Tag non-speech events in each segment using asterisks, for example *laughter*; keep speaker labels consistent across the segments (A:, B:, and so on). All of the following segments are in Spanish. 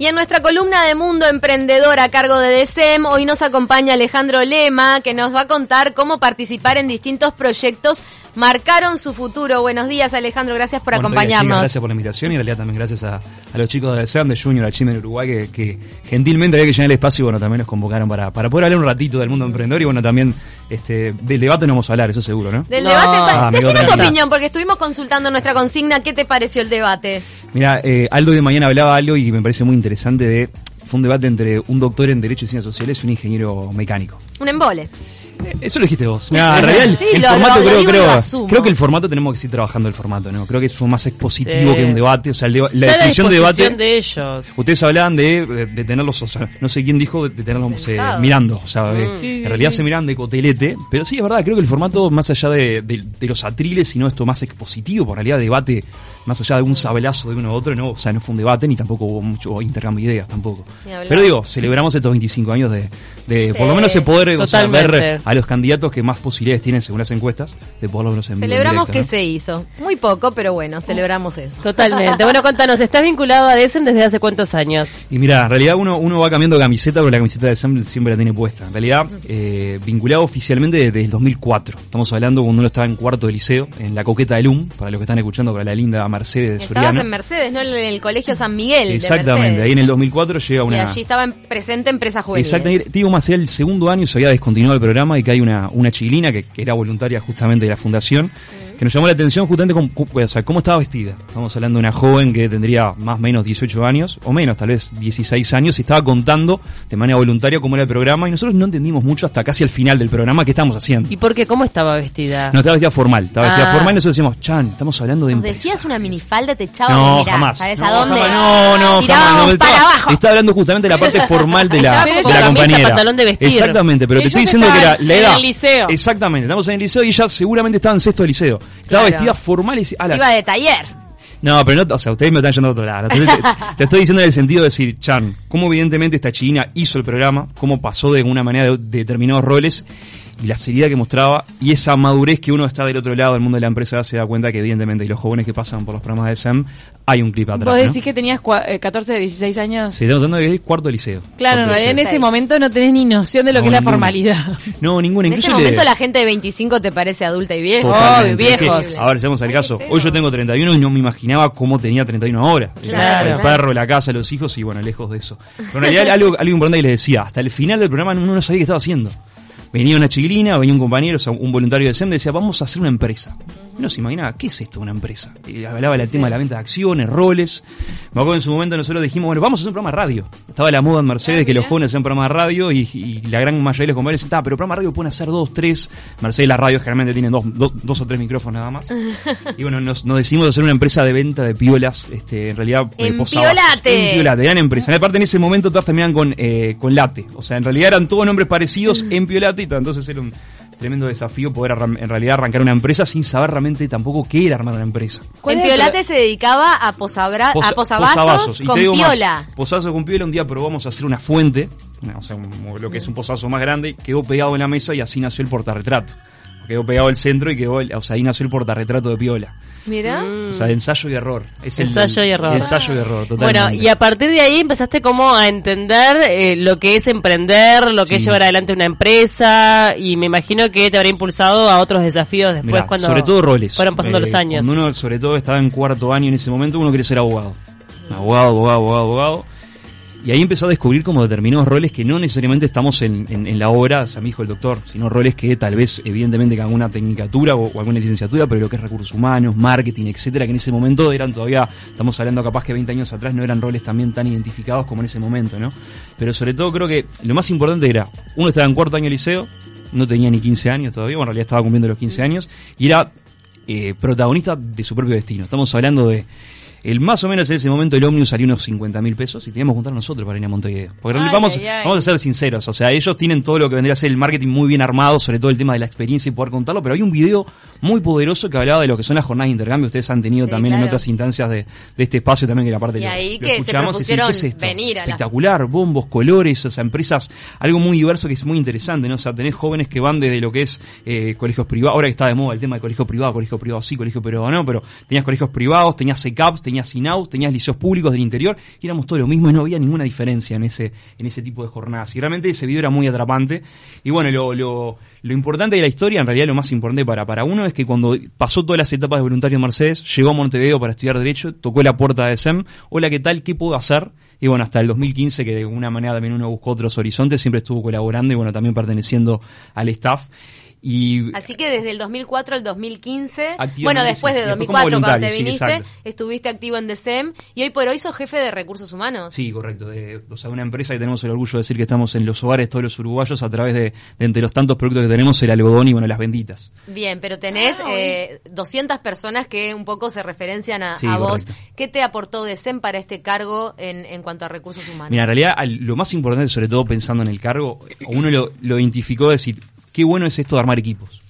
A: Y en nuestra columna de Mundo Emprendedor a cargo de DECEM, hoy nos acompaña Alejandro Lema, que nos va a contar cómo participar en distintos proyectos marcaron su futuro. Buenos días, Alejandro, gracias por acompañarnos.
B: gracias por la invitación y en realidad también gracias a, los chicos de DECEM, de Junior, a Chime en Uruguay, que, gentilmente había que llenar el espacio y bueno, también nos convocaron para, para poder hablar un ratito del mundo emprendedor y bueno, también este, del debate no vamos a hablar, eso seguro, ¿no?
A: Del debate, ah, decime tu opinión, porque estuvimos consultando nuestra consigna, ¿qué te pareció el debate?
B: Mira, eh, Aldo de mañana hablaba algo y me parece muy interesante de fue un debate entre un doctor en Derecho y Ciencias Sociales y un ingeniero mecánico.
A: Un embole.
B: Eso lo dijiste vos. en realidad el, formato creo, creo, creo, que el formato tenemos que seguir trabajando el formato, ¿no? Creo que es más expositivo que un debate, o sea, la descripción de debate.
C: de ellos.
B: Ustedes hablaban de, de, tenerlos, o sea, no sé quién dijo de, tenerlos eh, mirando, o sea, mm. en realidad se miran de cotelete, pero sí es verdad, creo que el formato más allá de, los atriles, sino esto más expositivo, por realidad debate más allá de un sabelazo de uno u otro, no, o sea, no fue un debate ni tampoco hubo mucho intercambio de ideas tampoco. Pero digo, celebramos estos 25 años de, de por lo menos se poder ver a los candidatos que más posibilidades tienen según las encuestas de poderlo
A: en Celebramos que se hizo. Muy poco, pero bueno, celebramos eso.
C: Totalmente. bueno, contanos, ¿estás vinculado a DESEM desde hace cuántos años?
B: Y mira, en realidad uno, uno va cambiando de camiseta, pero la camiseta de DESEM siempre la tiene puesta. En realidad, eh, vinculado oficialmente desde el 2004. Estamos hablando cuando uno estaba en cuarto de liceo, en la coqueta de LUM, para los que están escuchando, para la linda Mercedes
A: Estabas en Mercedes, ¿no? En el Colegio San Miguel.
B: Exactamente, ahí en el 2004 llega una.
A: Y allí estaba presente Empresa Juvenil.
B: Exactamente, digo más, era el segundo año se había descontinuado el programa y que hay una, una chilina que, era voluntaria justamente de la fundación que nos llamó la atención justamente cómo, estaba vestida. Estamos hablando de una joven que tendría más o menos 18 años, o menos, tal vez 16 años, y estaba contando de manera voluntaria cómo era el programa, y nosotros no entendimos mucho hasta casi al final del programa qué estamos haciendo.
C: ¿Y por qué? ¿Cómo estaba vestida?
B: No, estaba vestida formal, estaba vestida ah. formal, y nosotros decíamos, Chan, estamos hablando de
A: Nos decías una minifalda, te echaba
B: no, jamás.
A: ¿sabes
B: no,
A: a dónde?
B: no, no, jamás. No,
A: para abajo.
B: Estaba hablando justamente de la parte formal de la, *laughs* de la compañera.
C: pantalón de vestir.
B: Exactamente, pero te estoy diciendo que era la edad.
C: En el liceo.
B: Exactamente, estamos en el liceo y ella seguramente estaba en sexto de liceo. Estaba vestida formal y
A: Se iba de taller.
B: No, pero no, o sea, ustedes me están yendo a otro lado. Te, estoy diciendo en el sentido de decir, Chan, cómo evidentemente esta china hizo el programa, cómo pasó de una manera de determinados roles y la seriedad que mostraba y esa madurez que uno está del otro lado del mundo de la empresa se da cuenta que evidentemente y los jóvenes que pasan por los programas de SEM hay un clip atrás.
C: ¿Vos decís que tenías 14, 16 eh, años?
B: Sí, estamos hablando de cuarto liceo.
C: Claro, en ese momento no tenés ni noción de lo que es la formalidad.
B: No, ninguna.
A: En ese momento la gente de 25 te parece adulta y vieja.
C: Oh, viejos.
B: a ver, seamos el caso. Hoy yo tengo 31 y no me imaginaba cómo tenía 31 ahora.
A: Claro,
B: el perro, la casa, los hijos y bueno, lejos de eso. Pero en realidad *laughs* algo, algo importante que les decía, hasta el final del programa uno no sabía qué estaba haciendo venía una chiquilina, venía un compañero, o un voluntario de SEM, decía, vamos a hacer una empresa. No se imaginaba, ¿qué es esto una empresa? Y hablaba del tema de la venta de acciones, roles. Me acuerdo en su momento nosotros dijimos, bueno, vamos a hacer un programa de radio. Estaba la moda en Mercedes ah, que los jóvenes hacían programa de radio y, la gran mayoría de los compañeros decían, pero programa de radio pueden hacer dos, tres. Mercedes las radios generalmente tienen dos, dos, o tres micrófonos nada más. *laughs* y bueno, nos, nos, decidimos hacer una empresa de venta de piolas, este, en realidad...
A: Eh, en piolate.
B: En piolate, eran empresas. Aparte en ese momento todas terminaban con, eh, con late. O sea, en realidad eran todos nombres parecidos en piolate y entonces era un tremendo desafío poder en realidad arrancar una empresa sin saber realmente tampoco qué era armar una empresa.
A: En Piolate se dedicaba a, posabra, a posavasos, con piola.
B: Posazo con piola, un día probamos a hacer una fuente, o sea, lo que es un posazo más grande, quedó pegado en la mesa y así nació el portarretrato quedó pegado el centro y quedó, o sea, ahí nació el portarretrato de Piola.
A: Mira.
B: O sea, de ensayo y error.
C: Es ensayo y error.
B: Ensayo y error, totalmente.
C: Bueno, y a partir de ahí empezaste como a entender eh, lo que es emprender, lo que es llevar adelante una empresa, y me imagino que te habrá impulsado a otros desafíos después cuando
B: sobre todo roles.
C: fueron pasando los eh, años.
B: Cuando uno, sobre todo, estaba en cuarto año en ese momento, uno quiere ser abogado. Abogado, abogado, abogado, abogado y ahí empezó a descubrir como determinados roles que no necesariamente estamos en, en, la obra, o sea, mi el doctor, sino roles que tal vez, evidentemente, con alguna tecnicatura o, alguna licenciatura, pero lo que es recursos humanos, marketing, etcétera, que en ese momento eran todavía, estamos hablando capaz que 20 años atrás, no eran roles también tan identificados como en ese momento, ¿no? Pero sobre todo creo que lo más importante era, uno estaba en cuarto año de liceo, no tenía ni 15 años todavía, bueno, en realidad estaba cumpliendo los 15 años, y era eh, protagonista de su propio destino. Estamos hablando de el más o menos en ese momento el ómnibus salió unos 50 mil pesos y teníamos que juntar nosotros para ir a Montevideo. Porque vamos, vamos a ser sinceros, o sea, ellos tienen todo lo que vendría a ser el marketing muy bien armado, sobre todo el tema de la experiencia y poder contarlo, pero hay un video muy poderoso que hablaba de lo que son las jornadas de intercambio. Ustedes han tenido también en otras instancias de, este espacio también que la parte
A: y ahí que escuchamos se propusieron venir a
B: espectacular, bombos, colores, o sea, empresas, algo muy diverso que es muy interesante, ¿no? O sea, tenés jóvenes que van desde lo que es eh, colegios privados, ahora que está de moda el tema de colegio privado, colegio privado sí, colegio privado no, pero tenías colegios privados, tenías CECAPs, tenías INAU, tenías liceos públicos del interior, y éramos todo lo mismo y no había ninguna diferencia en ese, en ese tipo de jornadas. Y realmente ese video era muy atrapante. Y bueno, lo, lo, lo importante de la historia, en realidad lo más importante para, para uno, es que cuando pasó todas las etapas de voluntario Mercedes, llegó a Montevideo para estudiar Derecho, tocó la puerta de SEM, hola, ¿qué tal? ¿Qué puedo hacer? Y bueno, hasta el 2015, que de alguna manera también uno buscó otros horizontes, siempre estuvo colaborando y bueno, también perteneciendo al staff. Y
A: Así que desde el 2004 al 2015,
B: Activamente,
A: bueno, después de
B: Después como
A: 2004 cuando te
B: sí,
A: viniste, estuviste activo en DECEM y hoy por hoy sos jefe de recursos humanos.
B: Sí, correcto. De, o sea, una empresa que tenemos el orgullo de decir que estamos en los hogares todos los uruguayos a través de, de entre los tantos productos que tenemos, el algodón y bueno, las benditas.
A: Bien, pero tenés eh, 200 personas que un poco se referencian a,
B: Sí,
A: a vos.
B: correcto.
A: ¿Qué te aportó DECEM para este cargo en, en cuanto a recursos humanos?
B: Mira, en realidad al- lo más importante, sobre todo pensando en el cargo, uno lo, lo identificó de decir, qué bueno es esto de armar equipos.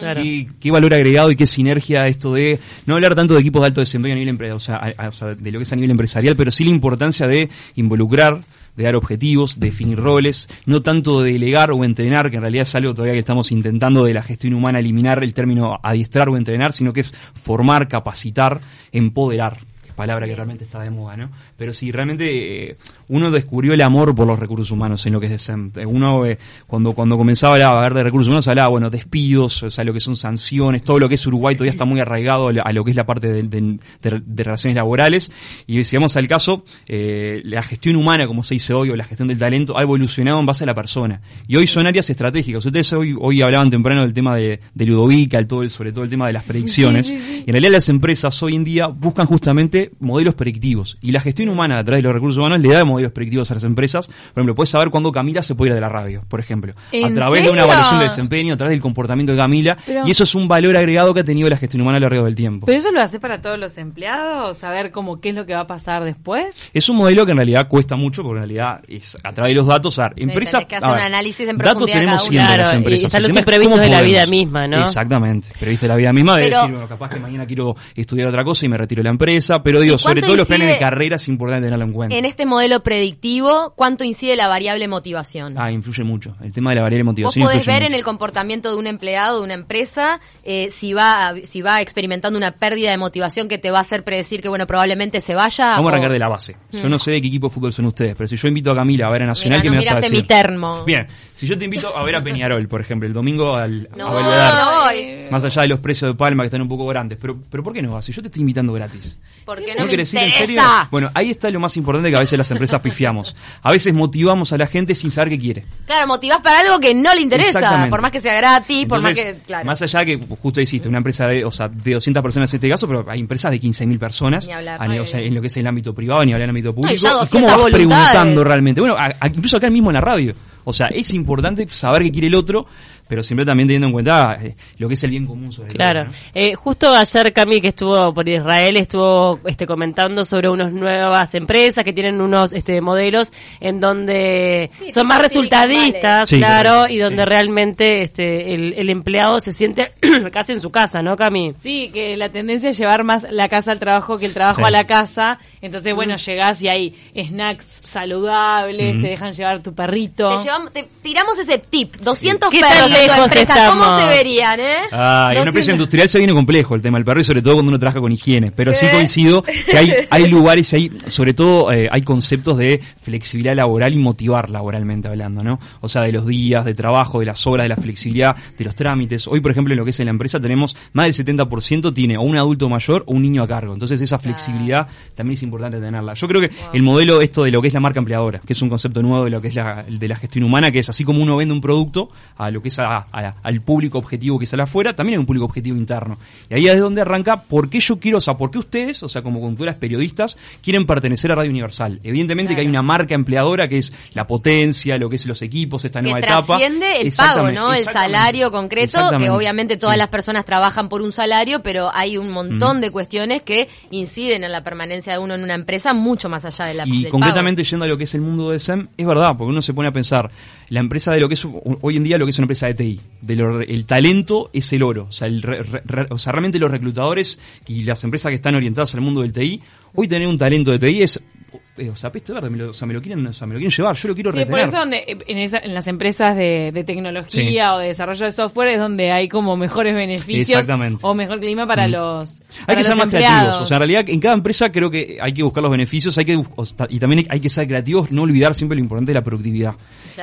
A: Claro.
B: Qué, qué valor agregado y qué sinergia esto de no hablar tanto de equipos de alto desempeño a nivel empre- o sea, a- a- o sea, de lo que es a nivel empresarial, pero sí la importancia de involucrar, de dar objetivos, de definir roles, no tanto de delegar o entrenar, que en realidad es algo todavía que estamos intentando de la gestión humana eliminar el término adiestrar o entrenar, sino que es formar, capacitar, empoderar palabra que realmente está de moda, ¿no? Pero sí, realmente eh, uno descubrió el amor por los recursos humanos en lo que es SEM. Eh, Uno, eh, cuando, cuando comenzaba a hablar de recursos humanos, hablaba, bueno, despidos, o sea, lo que son sanciones, todo lo que es Uruguay todavía está muy arraigado a lo- que es la parte de, de- de- de relaciones laborales. Y si vamos al caso, eh, la gestión humana, como se dice hoy, o la gestión del talento, ha evolucionado en base a la persona. Y hoy son áreas estratégicas. Ustedes hoy, hoy hablaban temprano del tema de, Ludovica, el todo, el- sobre todo el tema de las predicciones. Y en realidad las empresas hoy en día buscan justamente modelos predictivos. Y la gestión humana a través de los recursos humanos le da modelos predictivos a las empresas. Por ejemplo, puedes saber cuándo Camila se puede ir de la radio, por ejemplo. A
D: ¿En
B: través de una evaluación de desempeño, a través del comportamiento de Camila.
D: Pero-
B: y eso es un valor agregado que ha tenido la gestión humana a lo largo del tiempo.
D: ¿Pero eso lo hace para todos los empleados? ¿Saber cómo qué es lo que va a pasar después?
B: Es un modelo que en realidad cuesta mucho, porque en realidad es a través de los datos. A ver, empresas.
A: que hacer
B: a
A: un análisis en
B: Datos tenemos
A: cada
B: siempre las
C: Claro, y
B: empresas.
C: están los imprevistos de la vida misma, ¿no?
B: Exactamente. Previsto de la vida misma de
A: Pero-
B: decir, bueno, capaz que mañana quiero estudiar otra cosa y me retiro de la empresa. Pero digo,
A: ¿Y
B: sobre todo los planes de carrera es importante tenerlo en cuenta.
A: En este modelo predictivo, ¿cuánto incide la variable motivación?
B: Ah, influye mucho. El tema de la variable de
A: Vos
B: motivación
A: podés ver en el comportamiento de un empleado, de una empresa, eh, si va a- si va experimentando una pérdida de motivación que te va a hacer predecir que bueno probablemente se vaya.
B: Vamos a arrancar de la base. Yo no sé de qué equipo de fútbol son ustedes, pero si yo invito a Camila a ver a Nacional,
A: Mirá,
B: ¿qué
A: no
B: me vas a decir?
A: mi termo.
B: Bien, si yo te invito a ver a Peñarol, por ejemplo, el domingo al,
A: No,
B: a Belvedere,
A: no voy.
B: más allá de los precios de Palma que están un poco grandes, pero, pero ¿por qué no vas? Si yo te estoy invitando gratis.
A: Porque no me
B: querés ir en serio? Bueno, ahí está lo más importante que a veces las empresas pifiamos. A veces motivamos a la gente sin saber qué quiere.
A: Claro, motivás para algo que no le interesa, por más que sea gratis, por más que claro.
B: Más allá que justo hiciste una empresa de, o sea, de 200 personas en este caso, pero hay empresas de 15.000 personas
A: Ni hablar.
B: a o sea, en lo que es el ámbito privado ni hablar en el ámbito público.
A: ya
B: ¿Y ¿Cómo
A: 200
B: vas
A: voluntades.
B: preguntando realmente? Bueno, a- a- incluso acá mismo en la radio. O sea, es importante saber qué quiere el otro, pero siempre también teniendo en cuenta eh, lo que es el bien común sobre
C: Claro.
B: ¿no?
C: Eh, justo ayer Cami que estuvo por Israel estuvo este comentando sobre unas nuevas empresas que tienen unos este modelos en donde
A: Sí,
C: son más resultadistas.
B: Sí,
C: claro, y donde
B: sí.
C: realmente este el, el empleado se siente *clears throat* casi en su casa, ¿no, Cami?
D: Sí, que la tendencia es llevar más la casa al trabajo que el trabajo
B: Sí.
D: a la casa. Entonces, bueno, llegás y hay snacks saludables,
B: Mm.
D: te dejan llevar tu perrito.
A: Te, llevamos- te tiramos ese tip, 200
C: ¿Qué tan
A: perros en tu
C: lejos
A: empresa, ¿cómo
C: estamos?
A: se verían, eh?
B: Ah, en una empresa industrial se viene complejo el tema del perro y sobre todo cuando uno trabaja con higiene. Pero sí coincido que hay, *laughs* hay lugares, hay, sobre todo eh, hay conceptos de flexibilidad laboral y motivar laboralmente hablando, ¿no? O sea, de los días de trabajo, de las horas, de la flexibilidad, de los trámites. Hoy, por ejemplo, en lo que es en la empresa tenemos más del 70% tiene o un adulto mayor o un niño a cargo. Entonces esa flexibilidad también es importante tenerla. Yo creo que el modelo esto de lo que es la marca empleadora, que es un concepto nuevo de lo que es la, de la gestión humana, que es así como uno vende un producto a lo que es a- a- al público objetivo que sale afuera, también hay un público objetivo interno. Y ahí es donde arranca por qué yo quiero, o sea, por qué ustedes, o sea, como conductoras periodistas, quieren pertenecer a Radio Universal. Evidentemente que hay una marca empleadora que es la potencia, lo que es los equipos, esta
A: que
B: nueva etapa.
A: trasciende el pago, ¿no? El salario concreto, que obviamente todas
B: Sí.
A: las personas trabajan por un salario, pero hay un montón de cuestiones que inciden en la permanencia de uno en una empresa mucho más allá de la
B: Y
A: del
B: concretamente yendo a lo que es el mundo de SEM, es verdad, porque uno se pone a pensar, la empresa de lo que es hoy en día lo que es una empresa de TI, el talento es el oro, o sea, el re- o sea, realmente los reclutadores y las empresas que están orientadas al mundo del TI, hoy tener un talento de TI es eh, o sea, peste verde, me lo, o sea, me lo quieren, o sea, me lo quieren llevar, yo lo quiero
D: Sí,
B: retener.
D: por eso donde, en, esa- en las empresas de, de tecnología o de desarrollo de software es donde hay como mejores beneficios
B: Exactamente.
D: o mejor clima para
B: Mm.
D: los
B: Hay
D: para
B: que ser más
D: empleados.
B: creativos. O sea, en realidad, en cada empresa creo que hay que buscar los beneficios hay que, y también hay que ser creativos, no olvidar siempre lo importante de la productividad.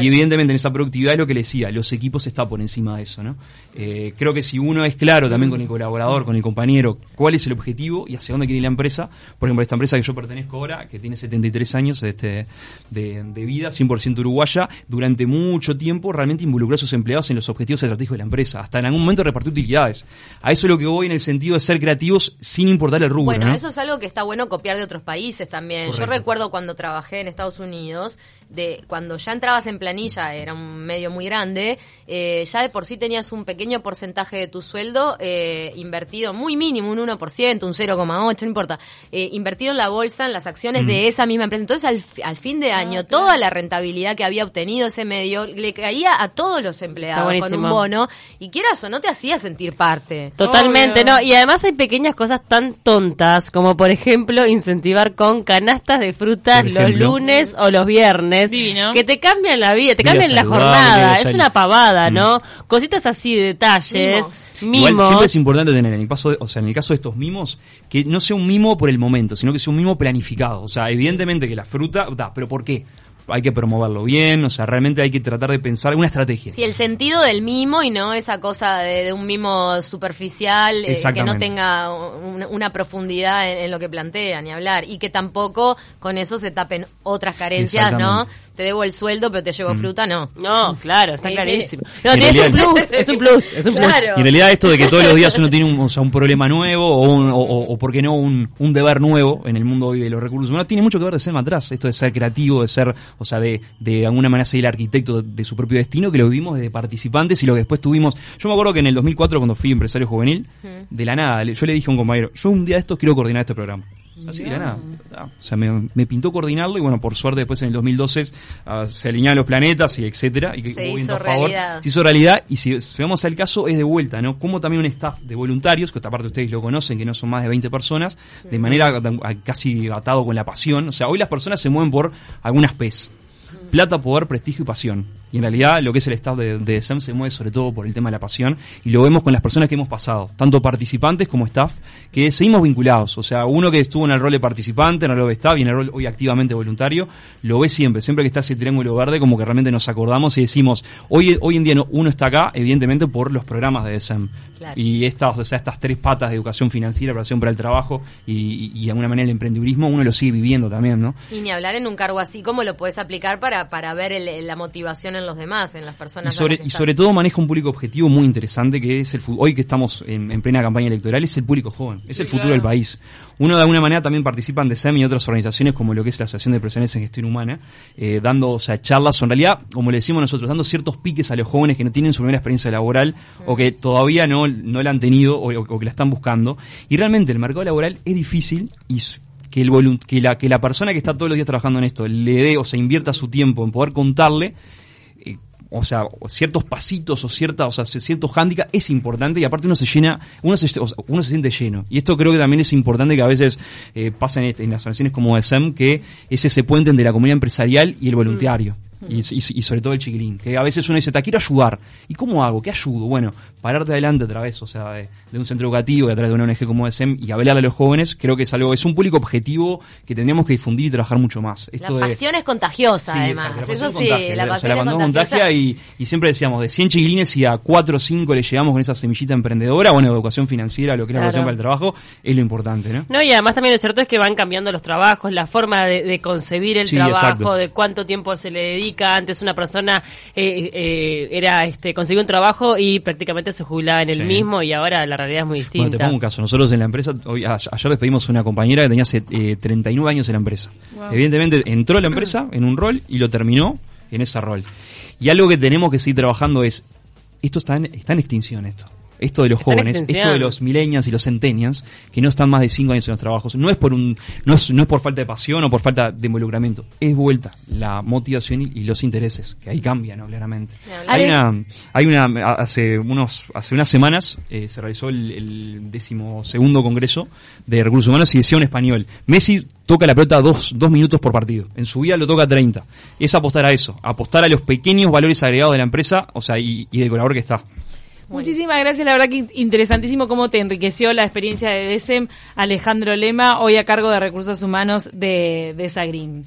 B: Y evidentemente en esa productividad es lo que le decía, los equipos está por encima de eso, ¿no? Eh, creo que si uno es claro también con el colaborador, con el compañero, cuál es el objetivo y hacia dónde quiere ir la empresa, por ejemplo, esta empresa que yo pertenezco ahora, que tiene 73 años este, de, de vida, 100% uruguaya, durante mucho tiempo realmente involucró a sus empleados en los objetivos estratégicos de la empresa, hasta en algún momento repartió utilidades. A eso es lo que voy en el sentido de ser creativos sin importar el rubro,
A: Bueno,
B: ¿no?
A: eso es algo que está bueno copiar de otros países también. Yo recuerdo cuando trabajé en Estados Unidos, de cuando ya entrabas en planilla, era un medio muy grande, eh, ya de por sí tenías un pequeño porcentaje de tu sueldo eh, invertido, muy mínimo, un 1%, un 0,8, no importa, eh, invertido en la bolsa, en las acciones de esa misma empresa. Entonces, al, al fin de año, toda la rentabilidad que había obtenido ese medio le caía a todos los empleados con un bono, y quieras o no te hacía sentir parte.
C: Totalmente,
D: Obvio.
C: no. Y además hay pequeñas cosas tan tontas como, por ejemplo, incentivar con canastas de frutas los lunes o los viernes.
D: Divino.
C: Que te cambian la vida, te
B: Vida
C: cambian la jornada. Es una pavada,
B: Mm.
C: ¿no? Cositas así, detalles, mimos.
B: Igual siempre es importante tener en el caso de, o sea, en el caso de estos mimos, que no sea un mimo por el momento, sino que sea un mimo planificado. O sea, evidentemente que la fruta da, pero ¿por qué? Hay que promoverlo bien, o sea, realmente hay que tratar de pensar una estrategia.
A: Sí, el sentido del mimo y no esa cosa de, de un mimo superficial eh, que no tenga un- una profundidad en, en lo que plantea ni hablar y que tampoco con eso se tapen otras carencias, ¿no? Te debo el sueldo pero te llevo fruta, no.
C: No, claro, está
A: Sí, sí.
C: clarísimo. No,
B: En
C: es un plus, es un plus, es un plus.
A: Claro.
B: Y en realidad esto de que todos los días uno *laughs* tiene un, o sea, un problema nuevo o, un, o, o- o, por qué no, un, un deber nuevo en el mundo hoy de los recursos humanos, tiene mucho que ver de ser atrás. Esto de ser creativo, de ser, o sea, de, de alguna manera ser el arquitecto de, de su propio destino, que lo vivimos desde participantes y lo que después tuvimos. Yo me acuerdo que en el 2004, cuando fui empresario juvenil, de la nada, yo le dije a un compañero, yo un día de estos quiero coordinar este programa. Así de la nada. Ah, O sea, me, me pintó coordinarlo y bueno, por suerte después en el 2012 ah, se alinearon los planetas y etcétera. Y que
A: Se
B: hubo
A: hizo
B: viento a favor.
A: realidad.
B: Se hizo realidad y si, si vamos al caso es de vuelta, ¿no? Como también un staff de voluntarios, que esta parte ustedes lo conocen, que no son más de 20 personas, de manera a- casi atado con la pasión. O sea, hoy las personas se mueven por algunas P's. Plata, poder, prestigio y pasión. Y en realidad lo que es el staff de, de SEM se mueve sobre todo por el tema de la pasión y lo vemos con las personas que hemos pasado, tanto participantes como staff, que seguimos vinculados. O sea, uno que estuvo en el rol de participante, en el rol de staff y en el rol hoy activamente voluntario, lo ve siempre. Siempre que está ese triángulo verde, como que realmente nos acordamos y decimos, hoy, hoy en día no- uno está acá, evidentemente por los programas de SEM.
A: Claro.
B: Y estas, o sea, estas tres patas de educación financiera, preparación para el trabajo y, y- y de alguna manera el emprendedurismo, uno lo sigue viviendo también, ¿no?
A: Y ni hablar en un cargo así, ¿cómo lo puedes aplicar para, para ver el- la motivación en los demás, en las
B: Y
A: personas? a
B: sobre, y sobre todo maneja un público objetivo muy interesante que es el hoy que estamos en, en plena campaña electoral es el público joven, es el futuro del país. Uno de alguna manera también participa en DSEM y otras organizaciones como lo que es la Asociación de Profesionales en Gestión Humana, eh, dando o sea, charlas, o en realidad, como le decimos nosotros, dando ciertos piques a los jóvenes que no tienen su primera experiencia laboral o que todavía no, no la han tenido o, o que la están buscando. Y realmente el mercado laboral es difícil y que, el que, la, que la persona que está todos los días trabajando en esto le dé o se invierta su tiempo en poder contarle o sea, ciertos pasitos o cierta, o sea, ciertos handicaps es importante y aparte uno se llena, uno se, o sea, uno se siente lleno. Y esto creo que también es importante que a veces eh, pasa en, en las organizaciones como SEM, que es ese puente entre la comunidad empresarial y el voluntario. Y, y- y sobre todo el chiquilín, que a veces uno dice, te quiero ayudar. ¿Y cómo hago? ¿Qué ayudo? Bueno, pararte adelante a través, o sea, de, de un centro educativo y a través de una ONG como SEM y hablarle a los jóvenes, creo que es algo, es un público objetivo que tendríamos que difundir y trabajar mucho más.
A: La
B: de-
A: pasión es contagiosa,
B: Sí,
A: además.
B: exacto, la
A: Eso sí,
B: contagia,
A: la
B: o sea,
A: pasión es
B: pasión
A: contagiosa.
B: contagia y, y siempre decíamos, de 100 chiquilines y a 4 o 5 le llegamos con esa semillita emprendedora, bueno, educación financiera, lo que es la
C: Claro.
B: educación para el trabajo, es lo importante, ¿no?
C: No, y además también lo cierto es que van cambiando los trabajos, la forma de, de concebir el
B: Sí,
C: trabajo,
B: exacto.
C: de cuánto tiempo se le dedica. Antes una persona eh, eh, era este consiguió un trabajo y prácticamente se jubilaba en el
B: Sí.
C: mismo y ahora la realidad es muy
B: Bueno, te
C: distinta.
B: pongo un caso. Nosotros en la empresa, hoy, ayer despedimos una compañera que tenía hace, eh, 39 años en la empresa. Evidentemente entró a la empresa en un rol y lo terminó en ese rol. Y algo que tenemos que seguir trabajando es, esto está en, está en extinción esto. Esto de los jóvenes, esto de los millennials y los centennials, que no están más de cinco años en los trabajos, no es por un, no es, no es por falta de pasión o por falta de involucramiento, es vuelta la motivación y, y los intereses, que ahí cambian, ¿no? claramente. Hay una, hay una, hace unos, hace unas semanas eh, se realizó el, el decimosegundo congreso de recursos humanos y decía un español, Messi toca la pelota dos, dos minutos por partido, en su vida lo toca 30. Es apostar a eso, apostar a los pequeños valores agregados de la empresa, o sea, y, y del colaborador que está.
D: Muchísimas gracias, la verdad que interesantísimo cómo te enriqueció la experiencia de DESEM Alejandro Lema, hoy a cargo de Recursos Humanos de, de Sagrin.